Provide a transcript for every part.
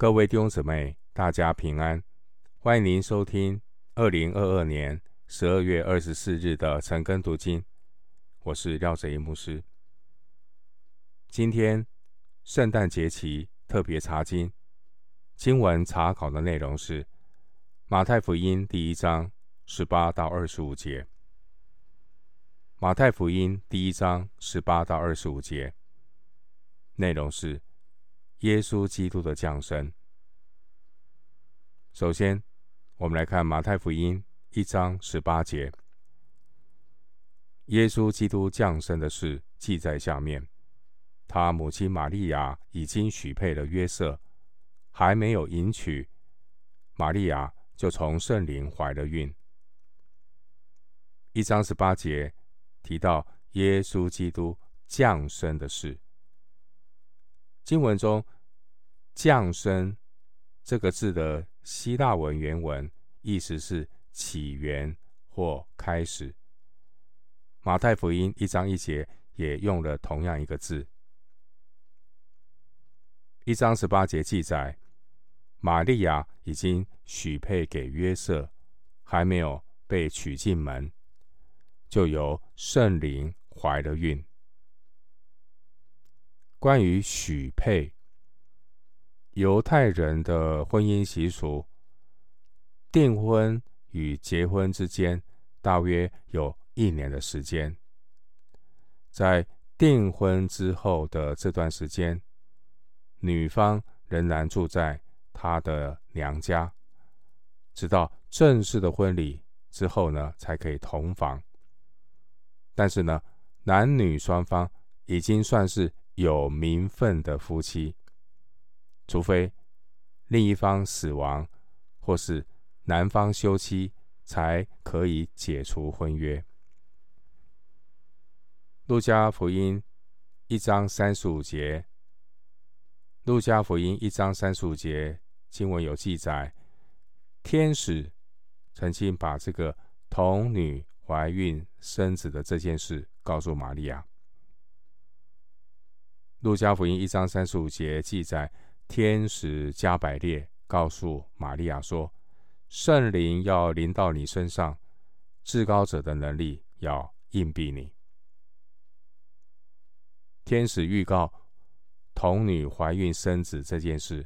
各位弟兄姊妹，大家平安！欢迎您收听二零二二年十二月二十四日的晨更读经。我是廖哲一牧师。今天圣诞节期特别查经，经文查考的内容是马太福音第一章十八到二十五节。马太福音第一章十八到二十五节，内容是。耶稣基督的降生。首先，我们来看马太福音一章十八节。耶稣基督降生的事记在下面。他母亲玛利亚已经许配了约瑟，还没有迎娶，玛利亚就从圣灵怀了孕。一章十八节提到耶稣基督降生的事。经文中“降生”这个字的希腊文原文意思是起源或开始。马太福音一章一节也用了同样一个字。一章十八节记载，玛利亚已经许配给约瑟，还没有被娶进门，就由圣灵怀了孕。关于许配，犹太人的婚姻习俗，订婚与结婚之间大约有一年的时间。在订婚之后的这段时间，女方仍然住在她的娘家，直到正式的婚礼之后呢，才可以同房。但是呢，男女双方已经算是。有名分的夫妻，除非另一方死亡，或是男方休妻，才可以解除婚约。路加福音一章三十五节，路加福音一章三十五节经文有记载，天使曾经把这个童女怀孕生子的这件事告诉玛利亚。路加福音一章三十五节记载，天使加百列告诉玛利亚说：“圣灵要临到你身上，至高者的能力要荫庇你。”天使预告童女怀孕生子这件事，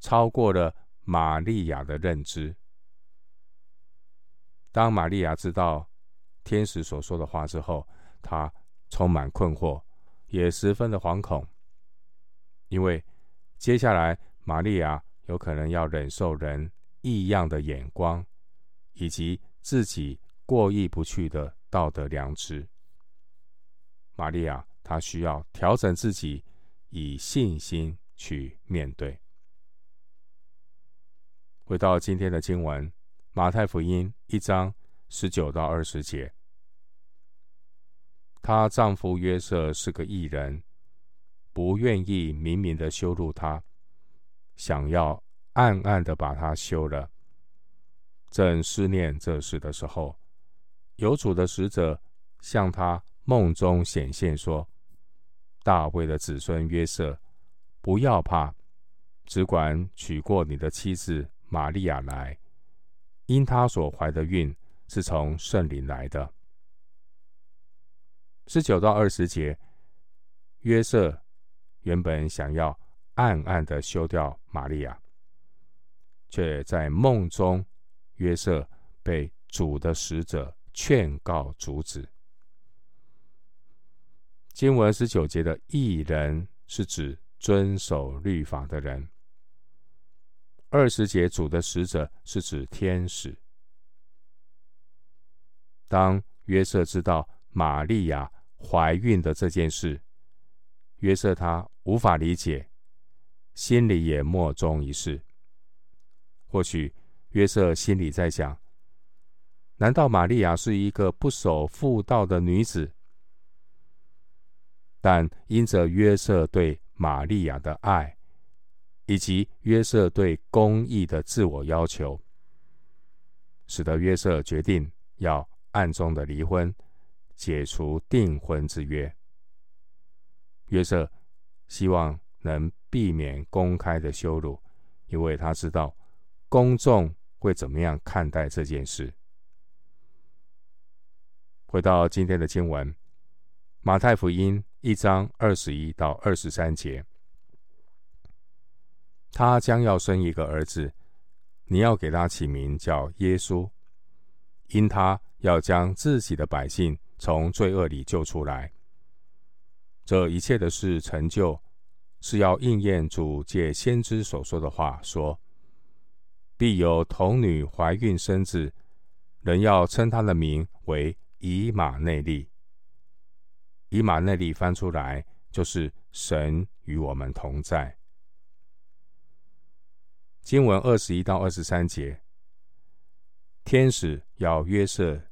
超过了玛利亚的认知。当玛利亚知道天使所说的话之后，她充满困惑。也十分的惶恐，因为接下来玛利亚有可能要忍受人异样的眼光，以及自己过意不去的道德良知。玛利亚她需要调整自己，以信心去面对。回到今天的经文，马太福音一章十九到二十节。她丈夫约瑟是个异人，不愿意明明的羞辱她，想要暗暗的把她休了。正思念这事的时候，有主的使者向他梦中显现，说：“大卫的子孙约瑟，不要怕，只管娶过你的妻子玛利亚来，因她所怀的孕是从圣灵来的。”十九到二十节，约瑟原本想要暗暗的休掉玛利亚，却在梦中，约瑟被主的使者劝告阻止。经文十九节的义人是指遵守律法的人，二十节主的使者是指天使。当约瑟知道玛利亚。怀孕的这件事，约瑟他无法理解，心里也莫衷一是。或许约瑟心里在想：难道玛利亚是一个不守妇道的女子？但因着约瑟对玛利亚的爱，以及约瑟对公义的自我要求，使得约瑟决定要暗中的离婚。解除订婚之约。约瑟希望能避免公开的羞辱，因为他知道公众会怎么样看待这件事。回到今天的经文，马太福音一章二十一到二十三节，他将要生一个儿子，你要给他起名叫耶稣，因他要将自己的百姓从罪恶里救出来。这一切的事成就，是要应验主借先知所说的话，说：必有童女怀孕生子，人要称他的名为。以马内利，以马内利翻出来就是神与我们同在。经文二十一到二十三节，天使要约瑟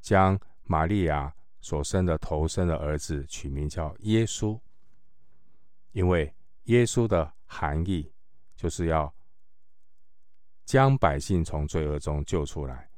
将玛利亚所生的头生的儿子取名叫耶稣，因为耶稣的含义就是要将百姓从罪恶中救出来，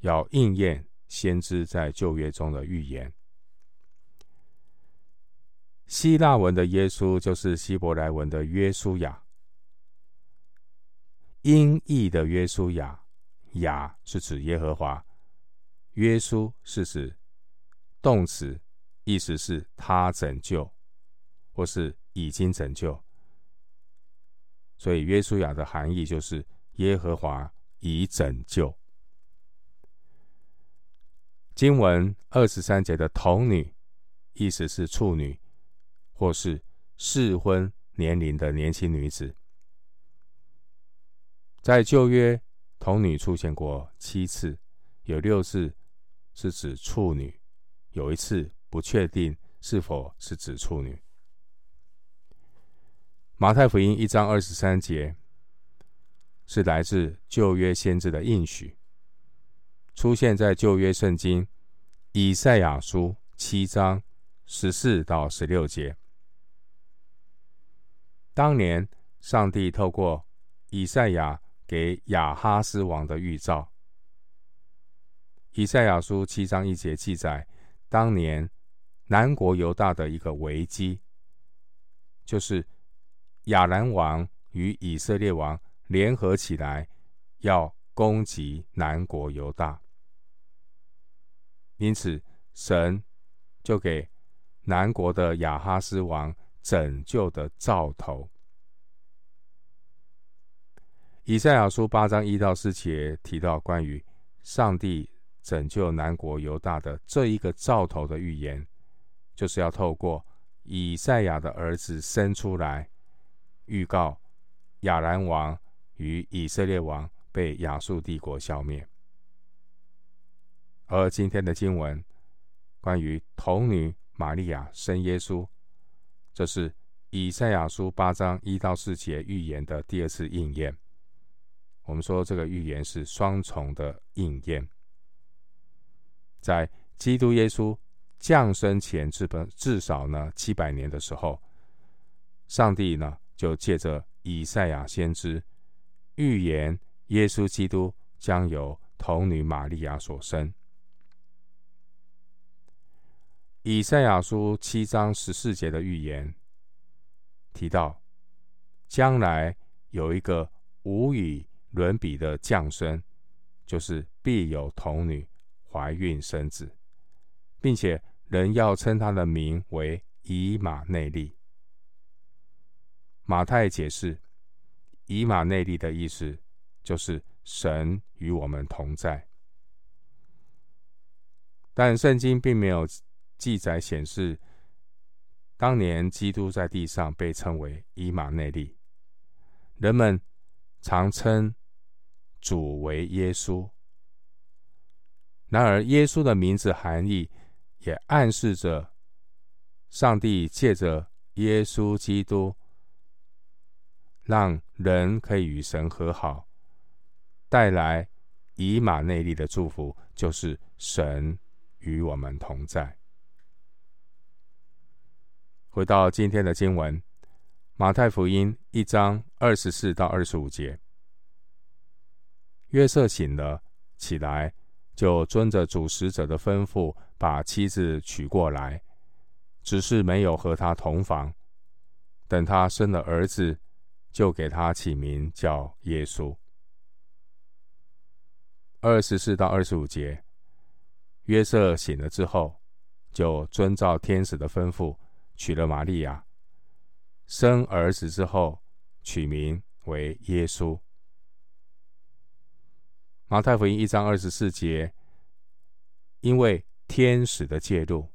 要应验。先知在旧约中的预言，希腊文的耶稣就是希伯来文的约书亚，音译的约书亚，亚是指耶和华，约书是指动词，意思是他拯救，或是已经拯救，所以约书亚的含义就是耶和华已拯救。经文二十三节的童女，意思是处女，或是适婚年龄的年轻女子。在旧约，童女出现过七次，有六次是指处女，有一次不确定是否是指处女。马太福音一章二十三节是来自旧约先知的应许。出现在旧约圣经以赛亚书七章十四到十六节。当年上帝透过以赛亚给亚哈斯王的预兆。以赛亚书七章一节记载，当年南国犹大的一个危机，就是亚兰王与以色列王联合起来要攻击南国犹大。因此，神就给南国的亚哈斯王拯救的兆头。以赛亚书八章一到四节提到关于上帝拯救南国犹大的这一个兆头的预言，就是要透过以赛亚的儿子生出来，预告亚兰王与以色列王被亚述帝国消灭。而今天的经文，关于童女玛利亚生耶稣，这是以赛亚书八章一到四节预言的第二次应验。我们说这个预言是双重的应验，在基督耶稣降生前至本至少呢七百年的时候，上帝呢就借着以赛亚先知预言耶稣基督将由童女玛利亚所生。以赛亚书七章十四节的预言提到，将来有一个无与伦比的降生，就是必有童女怀孕生子，并且人要称他的名为以马内利。马太解释，以马内利的意思就是神与我们同在，但圣经并没有。记载显示，当年基督在地上被称为以马内利，人们常称主为耶稣。然而，耶稣的名字含义也暗示着上帝借着耶稣基督，让人可以与神和好，带来以马内利的祝福，就是神与我们同在。回到今天的经文，马太福音一章二十四到二十五节。约瑟醒了，起来，就遵着主使者的吩咐，把妻子娶过来，只是没有和他同房。等他生了儿子，就给他起名叫耶稣。二十四到二十五节，约瑟醒了之后，就遵照天使的吩咐，娶了玛利亚。生儿子之后，取名为耶稣。马太福音一章二十四节，因为天使的介入，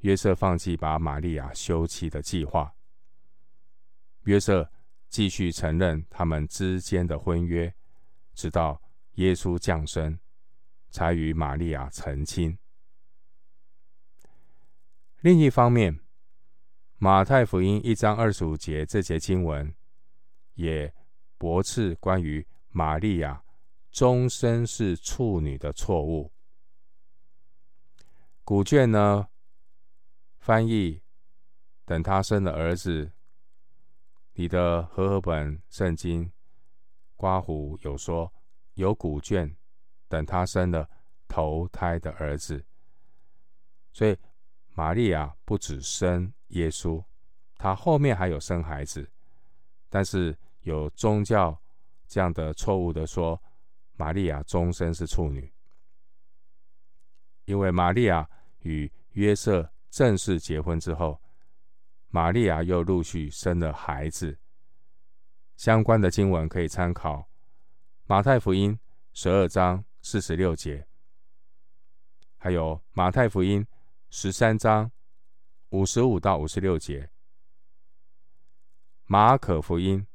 约瑟放弃把玛利亚休妻的计划。约瑟继续承认他们之间的婚约，直到。耶稣降生，才与玛利亚成亲。另一方面，马太福音一章二十五节这节经文也驳斥关于玛利亚终身是处女的错误。古卷呢，翻译等他生了儿子，你的和合本圣经刮胡有说。有古卷，等他生了头胎的儿子，所以玛利亚不只生耶稣，她后面还有生孩子。但是有宗教这样的错误的说，玛利亚终身是处女，因为玛利亚与约瑟正式结婚之后，玛利亚又陆续生了孩子。相关的经文可以参考。马太福音十二章四十六节，还有马太福音十三章五十五到五十六节，马可福音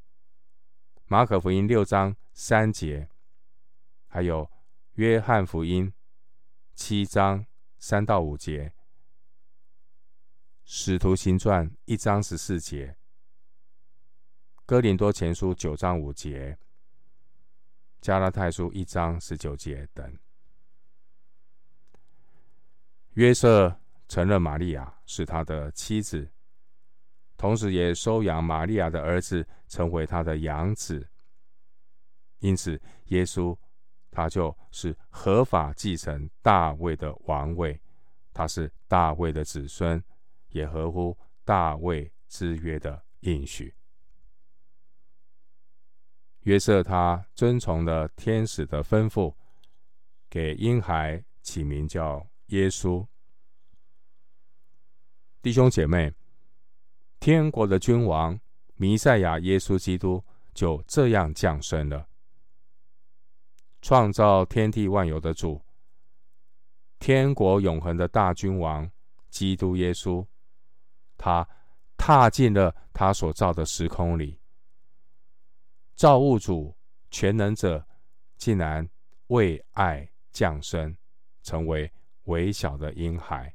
马可福音六章三节，还有约翰福音七章三到五节，使徒行传一章十四节，哥林多前书九章五节。加拉太书一章十九节等，约瑟承认玛利亚是他的妻子，同时也收养玛利亚的儿子成为他的养子，因此耶稣他就是合法继承大卫的王位，他是大卫的子孙，也合乎大卫之约的应许。约瑟他遵从了天使的吩咐，给婴孩起名叫耶稣。弟兄姐妹，天国的君王弥赛亚耶稣基督就这样降生了。创造天地万有的主，天国永恒的大君王基督耶稣，他踏进了他所造的时空里。造物主全能者竟然为爱降生，成为微小的婴孩。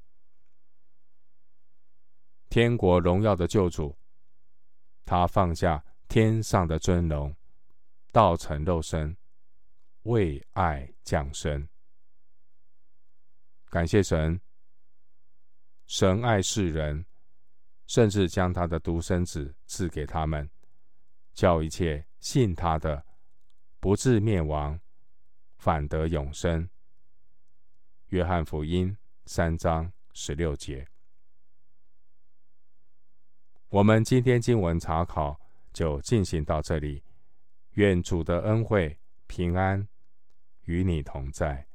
天国荣耀的救主，他放下天上的尊荣，道成肉身，为爱降生。感谢神，神爱世人，甚至将他的独生子赐给他们，叫一切。信他的，不至灭亡，反得永生。约翰福音三章十六节。我们今天经文查考就进行到这里。愿主的恩惠平安与你同在。